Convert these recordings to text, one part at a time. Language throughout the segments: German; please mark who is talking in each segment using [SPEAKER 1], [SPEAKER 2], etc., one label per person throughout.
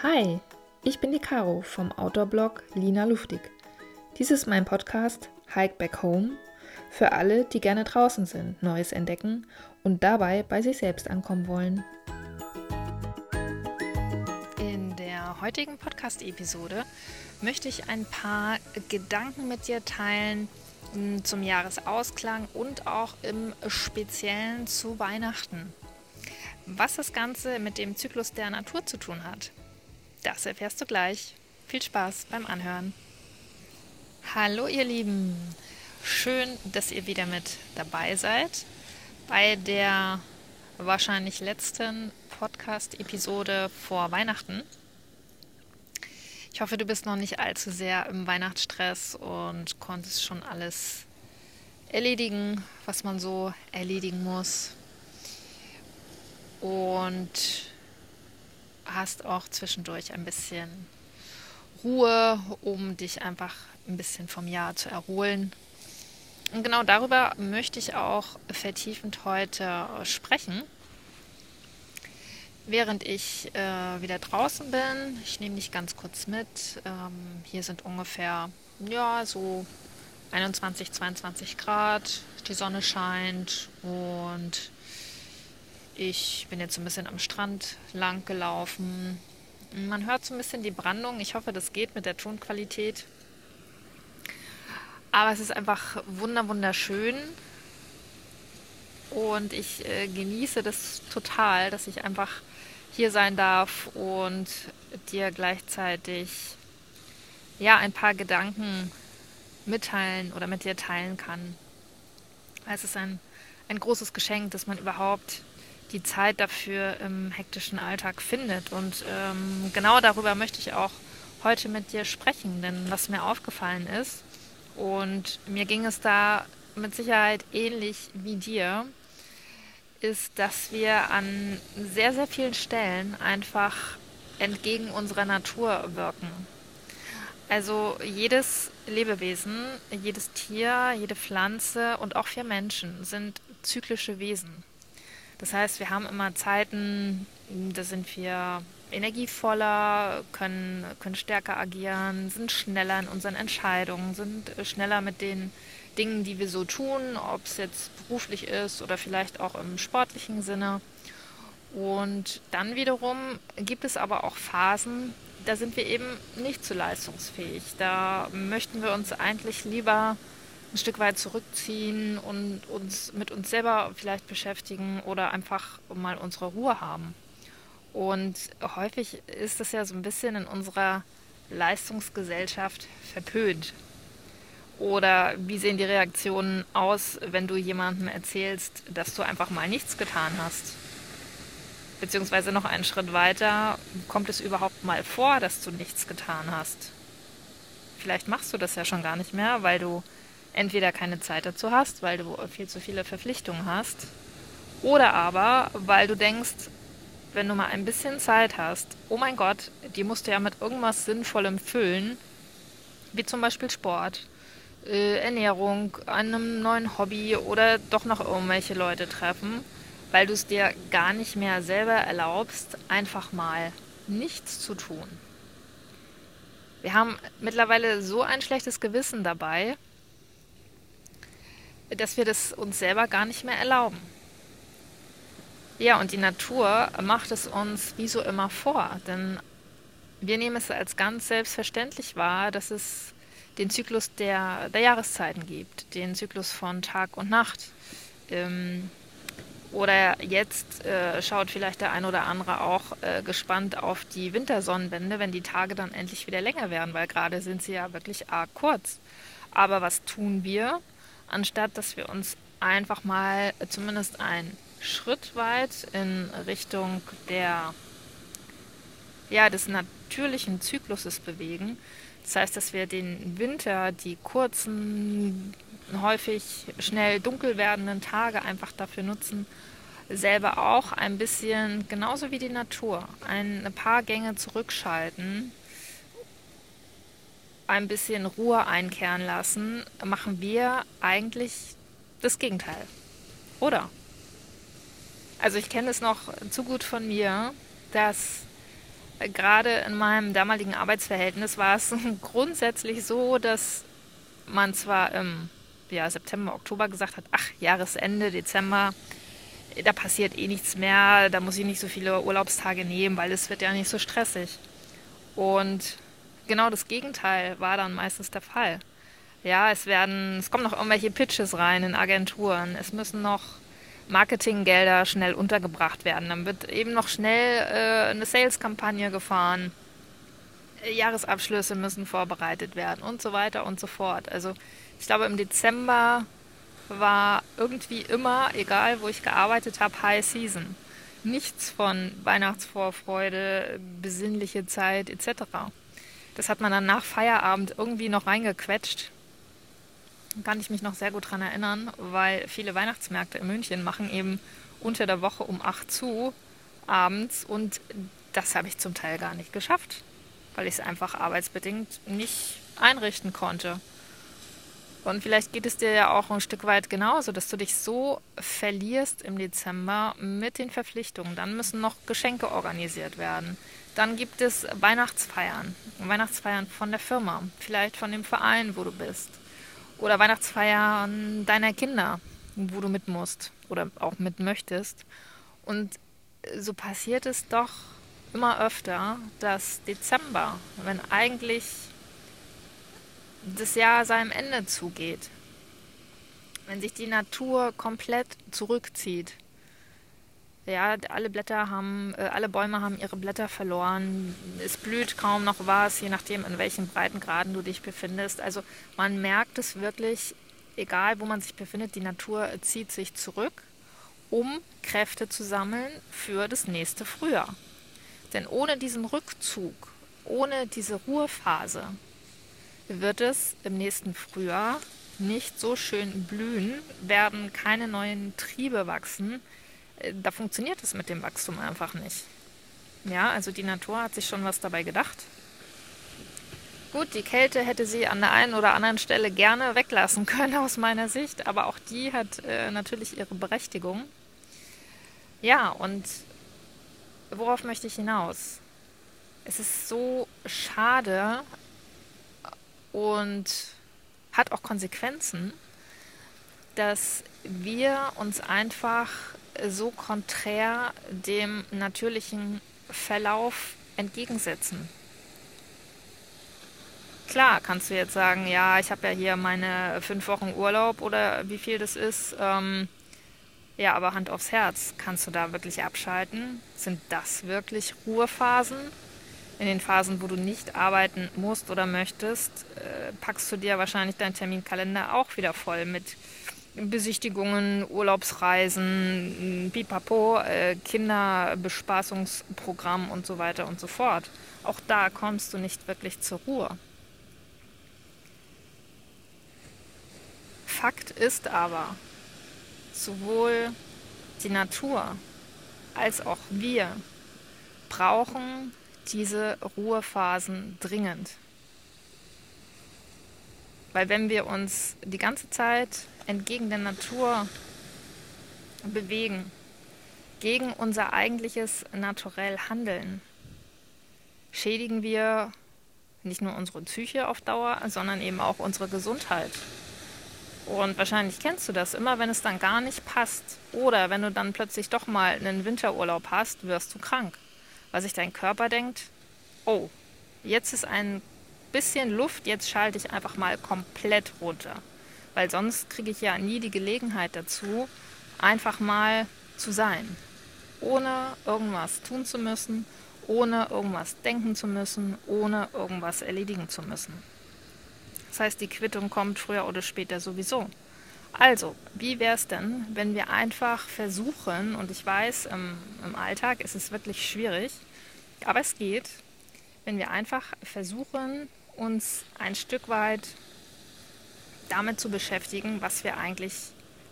[SPEAKER 1] Hi, ich bin die Caro vom Outdoor-Blog Lina Luftig. Dies ist mein Podcast Hike Back Home für alle, die gerne draußen sind, Neues entdecken und dabei bei sich selbst ankommen wollen.
[SPEAKER 2] In der heutigen Podcast-Episode möchte ich ein paar Gedanken mit dir teilen hm, zum Jahresausklang und auch im Speziellen zu Weihnachten. Was das Ganze mit dem Zyklus der Natur zu tun hat, das erfährst du gleich. Viel Spaß beim Anhören. Hallo ihr Lieben, schön, dass ihr wieder mit dabei seid bei der wahrscheinlich letzten Podcast-Episode vor Weihnachten. Ich hoffe, du bist noch nicht allzu sehr im Weihnachtsstress und konntest schon alles erledigen, was man so erledigen muss. Und hast auch zwischendurch ein bisschen Ruhe, um dich einfach ein bisschen vom Jahr zu erholen. Und genau darüber möchte ich auch vertiefend heute sprechen. Während ich äh, wieder draußen bin, ich nehme dich ganz kurz mit. Ähm, hier sind ungefähr ja so 21, 22 Grad, die Sonne scheint und ich bin jetzt ein bisschen am Strand lang gelaufen. Man hört so ein bisschen die Brandung. Ich hoffe, das geht mit der Tonqualität. Aber es ist einfach wunder wunderschön. Und ich äh, genieße das total, dass ich einfach hier sein darf und dir gleichzeitig ja ein paar Gedanken mitteilen oder mit dir teilen kann. Es ist ein, ein großes Geschenk, dass man überhaupt die Zeit dafür im hektischen Alltag findet. Und ähm, genau darüber möchte ich auch heute mit dir sprechen, denn was mir aufgefallen ist, und mir ging es da mit Sicherheit ähnlich wie dir, ist, dass wir an sehr, sehr vielen Stellen einfach entgegen unserer Natur wirken. Also jedes Lebewesen, jedes Tier, jede Pflanze und auch wir Menschen sind zyklische Wesen. Das heißt, wir haben immer Zeiten, da sind wir energievoller, können, können stärker agieren, sind schneller in unseren Entscheidungen, sind schneller mit den Dingen, die wir so tun, ob es jetzt beruflich ist oder vielleicht auch im sportlichen Sinne. Und dann wiederum gibt es aber auch Phasen, da sind wir eben nicht so leistungsfähig. Da möchten wir uns eigentlich lieber ein Stück weit zurückziehen und uns mit uns selber vielleicht beschäftigen oder einfach mal unsere Ruhe haben. Und häufig ist das ja so ein bisschen in unserer Leistungsgesellschaft verpönt. Oder wie sehen die Reaktionen aus, wenn du jemandem erzählst, dass du einfach mal nichts getan hast? Beziehungsweise noch einen Schritt weiter, kommt es überhaupt mal vor, dass du nichts getan hast? Vielleicht machst du das ja schon gar nicht mehr, weil du entweder keine Zeit dazu hast, weil du viel zu viele Verpflichtungen hast, oder aber, weil du denkst, wenn du mal ein bisschen Zeit hast, oh mein Gott, die musst du ja mit irgendwas Sinnvollem füllen, wie zum Beispiel Sport, äh, Ernährung, einem neuen Hobby oder doch noch irgendwelche Leute treffen, weil du es dir gar nicht mehr selber erlaubst, einfach mal nichts zu tun. Wir haben mittlerweile so ein schlechtes Gewissen dabei, dass wir das uns selber gar nicht mehr erlauben. Ja, und die Natur macht es uns wie so immer vor, denn wir nehmen es als ganz selbstverständlich wahr, dass es den Zyklus der, der Jahreszeiten gibt, den Zyklus von Tag und Nacht. Ähm, oder jetzt äh, schaut vielleicht der ein oder andere auch äh, gespannt auf die Wintersonnenwende, wenn die Tage dann endlich wieder länger werden, weil gerade sind sie ja wirklich arg kurz. Aber was tun wir? Anstatt dass wir uns einfach mal zumindest einen Schritt weit in Richtung der, ja, des natürlichen Zykluses bewegen. Das heißt, dass wir den Winter, die kurzen, häufig schnell dunkel werdenden Tage einfach dafür nutzen, selber auch ein bisschen, genauso wie die Natur, ein paar Gänge zurückschalten ein bisschen Ruhe einkehren lassen, machen wir eigentlich das Gegenteil. Oder? Also ich kenne es noch zu gut von mir, dass gerade in meinem damaligen Arbeitsverhältnis war es grundsätzlich so, dass man zwar im ja, September, Oktober gesagt hat, ach, Jahresende, Dezember, da passiert eh nichts mehr, da muss ich nicht so viele Urlaubstage nehmen, weil es wird ja nicht so stressig. Und genau das Gegenteil war dann meistens der Fall. Ja, es werden, es kommen noch irgendwelche Pitches rein in Agenturen. Es müssen noch Marketinggelder schnell untergebracht werden. Dann wird eben noch schnell äh, eine Sales-Kampagne gefahren. Jahresabschlüsse müssen vorbereitet werden und so weiter und so fort. Also ich glaube, im Dezember war irgendwie immer, egal wo ich gearbeitet habe, High Season. Nichts von Weihnachtsvorfreude, besinnliche Zeit etc. Das hat man dann nach Feierabend irgendwie noch reingequetscht. Kann ich mich noch sehr gut daran erinnern, weil viele Weihnachtsmärkte in München machen eben unter der Woche um 8 zu abends und das habe ich zum Teil gar nicht geschafft, weil ich es einfach arbeitsbedingt nicht einrichten konnte. Und vielleicht geht es dir ja auch ein Stück weit genauso, dass du dich so verlierst im Dezember mit den Verpflichtungen. Dann müssen noch Geschenke organisiert werden. Dann gibt es Weihnachtsfeiern. Weihnachtsfeiern von der Firma, vielleicht von dem Verein, wo du bist. Oder Weihnachtsfeiern deiner Kinder, wo du mit musst oder auch mit möchtest. Und so passiert es doch immer öfter, dass Dezember, wenn eigentlich das Jahr seinem Ende zugeht, wenn sich die Natur komplett zurückzieht, ja, alle Blätter haben, äh, alle Bäume haben ihre Blätter verloren. Es blüht kaum noch was, je nachdem, in welchen Breitengraden du dich befindest. Also man merkt es wirklich, egal wo man sich befindet, die Natur zieht sich zurück, um Kräfte zu sammeln für das nächste Frühjahr. Denn ohne diesen Rückzug, ohne diese Ruhephase, wird es im nächsten Frühjahr nicht so schön blühen, werden keine neuen Triebe wachsen. Äh, da funktioniert es mit dem Wachstum einfach nicht. Ja, also die Natur hat sich schon was dabei gedacht. Gut, die Kälte hätte sie an der einen oder anderen Stelle gerne weglassen können aus meiner Sicht, aber auch die hat äh, natürlich ihre Berechtigung. Ja, und worauf möchte ich hinaus? Es ist so schade, und hat auch Konsequenzen, dass wir uns einfach so konträr dem natürlichen Verlauf entgegensetzen. Klar, kannst du jetzt sagen, ja, ich habe ja hier meine fünf Wochen Urlaub oder wie viel das ist. Ähm, ja, aber Hand aufs Herz, kannst du da wirklich abschalten? Sind das wirklich Ruhephasen? In den Phasen, wo du nicht arbeiten musst oder möchtest, äh, packst du dir wahrscheinlich deinen Terminkalender auch wieder voll mit Besichtigungen, Urlaubsreisen, Pipapo, äh, Kinderbespaßungsprogramm und so weiter und so fort. Auch da kommst du nicht wirklich zur Ruhe. Fakt ist aber, sowohl die Natur als auch wir brauchen diese Ruhephasen dringend. Weil wenn wir uns die ganze Zeit entgegen der Natur bewegen, gegen unser eigentliches Naturell handeln, schädigen wir nicht nur unsere Psyche auf Dauer, sondern eben auch unsere Gesundheit. Und wahrscheinlich kennst du das immer, wenn es dann gar nicht passt oder wenn du dann plötzlich doch mal einen Winterurlaub hast, wirst du krank weil sich dein Körper denkt, oh, jetzt ist ein bisschen Luft, jetzt schalte ich einfach mal komplett runter. Weil sonst kriege ich ja nie die Gelegenheit dazu, einfach mal zu sein. Ohne irgendwas tun zu müssen, ohne irgendwas denken zu müssen, ohne irgendwas erledigen zu müssen. Das heißt, die Quittung kommt früher oder später sowieso. Also, wie wäre es denn, wenn wir einfach versuchen, und ich weiß, im, im Alltag ist es wirklich schwierig, aber es geht, wenn wir einfach versuchen, uns ein Stück weit damit zu beschäftigen, was wir eigentlich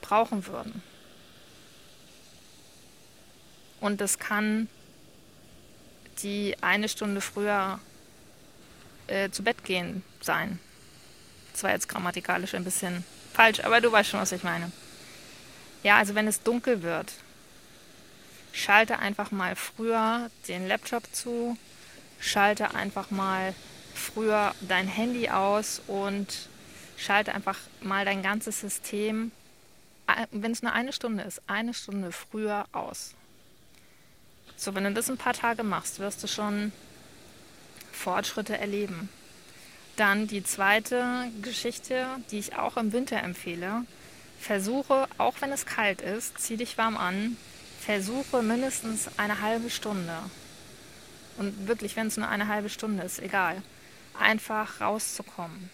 [SPEAKER 2] brauchen würden. Und das kann die eine Stunde früher äh, zu Bett gehen sein. Das war jetzt grammatikalisch ein bisschen falsch, aber du weißt schon, was ich meine. Ja, also wenn es dunkel wird, schalte einfach mal früher den Laptop zu, schalte einfach mal früher dein Handy aus und schalte einfach mal dein ganzes System, wenn es nur eine Stunde ist, eine Stunde früher aus. So, wenn du das ein paar Tage machst, wirst du schon Fortschritte erleben. Dann die zweite Geschichte, die ich auch im Winter empfehle. Versuche, auch wenn es kalt ist, zieh dich warm an, versuche mindestens eine halbe Stunde. Und wirklich, wenn es nur eine halbe Stunde ist, egal. Einfach rauszukommen.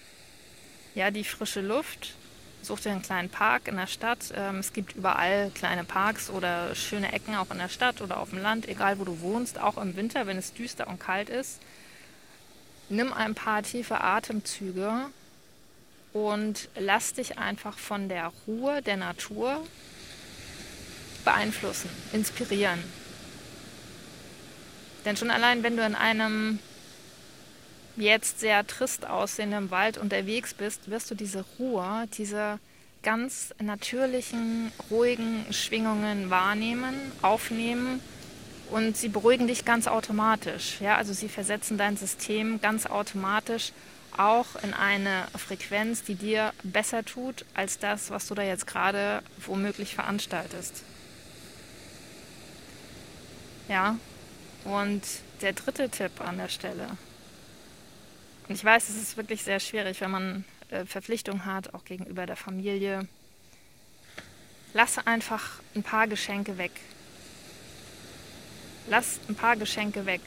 [SPEAKER 2] Ja, die frische Luft. Such dir einen kleinen Park in der Stadt. Ähm, es gibt überall kleine Parks oder schöne Ecken auch in der Stadt oder auf dem Land, egal wo du wohnst, auch im Winter, wenn es düster und kalt ist nimm ein paar tiefe Atemzüge und lass dich einfach von der Ruhe der Natur beeinflussen, inspirieren. Denn schon allein, wenn du in einem jetzt sehr trist aussehenden Wald unterwegs bist, wirst du diese Ruhe, diese ganz natürlichen, ruhigen Schwingungen wahrnehmen, aufnehmen und sie beruhigen dich ganz automatisch. Ja? Also sie versetzen dein System ganz automatisch auch in eine Frequenz, die dir besser tut als das, was du da jetzt gerade womöglich veranstaltest. Ja, und der dritte Tipp an der Stelle. Und ich weiß, es ist wirklich sehr schwierig, wenn man äh, Verpflichtungen hat, auch gegenüber der Familie. Lasse einfach ein paar Geschenke weg lass ein paar Geschenke weg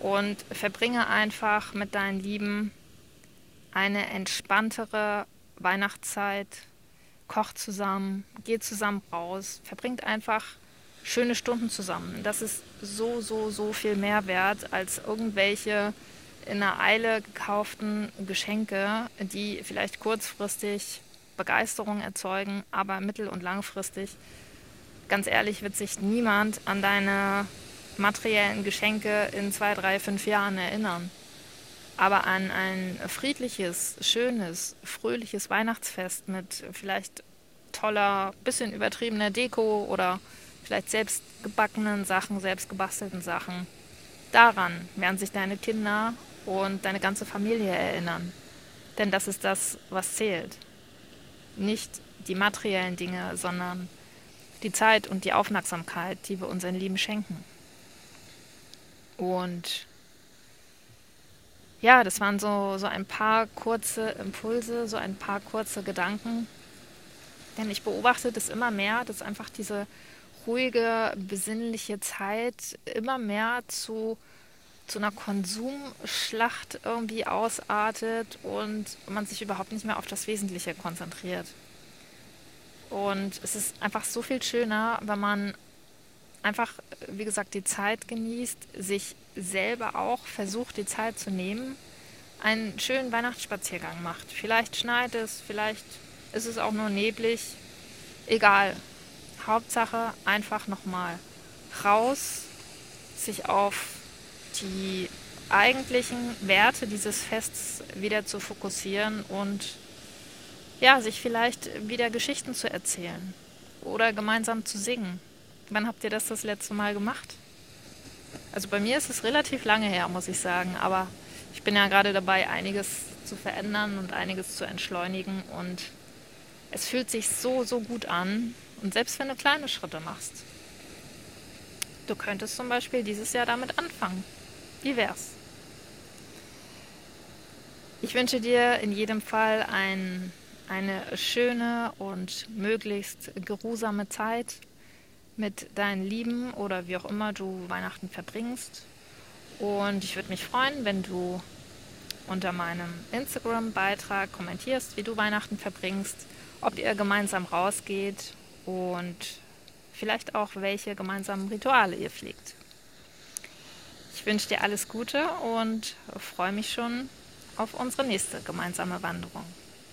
[SPEAKER 2] und verbringe einfach mit deinen Lieben eine entspanntere Weihnachtszeit. Koch zusammen, geh zusammen raus, verbringt einfach schöne Stunden zusammen. Das ist so, so, so viel mehr wert als irgendwelche in einer Eile gekauften Geschenke, die vielleicht kurzfristig Begeisterung erzeugen, aber mittel- und langfristig ganz ehrlich wird sich niemand an deine materiellen Geschenke in zwei, drei, fünf Jahren erinnern. Aber an ein friedliches, schönes, fröhliches Weihnachtsfest mit vielleicht toller, bisschen übertriebener Deko oder vielleicht selbst gebackenen Sachen, selbst gebastelten Sachen. Daran werden sich deine Kinder und deine ganze Familie erinnern. Denn das ist das, was zählt. Nicht die materiellen Dinge, sondern die Zeit und die Aufmerksamkeit, die wir unseren Lieben schenken. Und ja, das waren so, so ein paar kurze Impulse, so ein paar kurze Gedanken. Denn ich beobachte das immer mehr, dass einfach diese ruhige, besinnliche Zeit immer mehr zu, zu einer Konsumschlacht irgendwie ausartet und man sich überhaupt nicht mehr auf das Wesentliche konzentriert. Und es ist einfach so viel schöner, wenn man einfach, wie gesagt, die Zeit genießt, sich selber auch versucht, die Zeit zu nehmen, einen schönen Weihnachtsspaziergang macht. Vielleicht schneit es, vielleicht ist es auch nur neblig. Egal. Hauptsache einfach nochmal raus, sich auf die eigentlichen Werte dieses Fests wieder zu fokussieren und ja, sich vielleicht wieder Geschichten zu erzählen oder gemeinsam zu singen. Wann habt ihr das das letzte Mal gemacht? Also bei mir ist es relativ lange her, muss ich sagen, aber ich bin ja gerade dabei, einiges zu verändern und einiges zu entschleunigen und es fühlt sich so, so gut an und selbst wenn du kleine Schritte machst. Du könntest zum Beispiel dieses Jahr damit anfangen. Wie wär's? Ich wünsche dir in jedem Fall ein eine schöne und möglichst geruhsame Zeit mit deinen Lieben oder wie auch immer du Weihnachten verbringst. Und ich würde mich freuen, wenn du unter meinem Instagram-Beitrag kommentierst, wie du Weihnachten verbringst, ob ihr gemeinsam rausgeht und vielleicht auch welche gemeinsamen Rituale ihr pflegt. Ich wünsche dir alles Gute und freue mich schon auf unsere nächste gemeinsame Wanderung.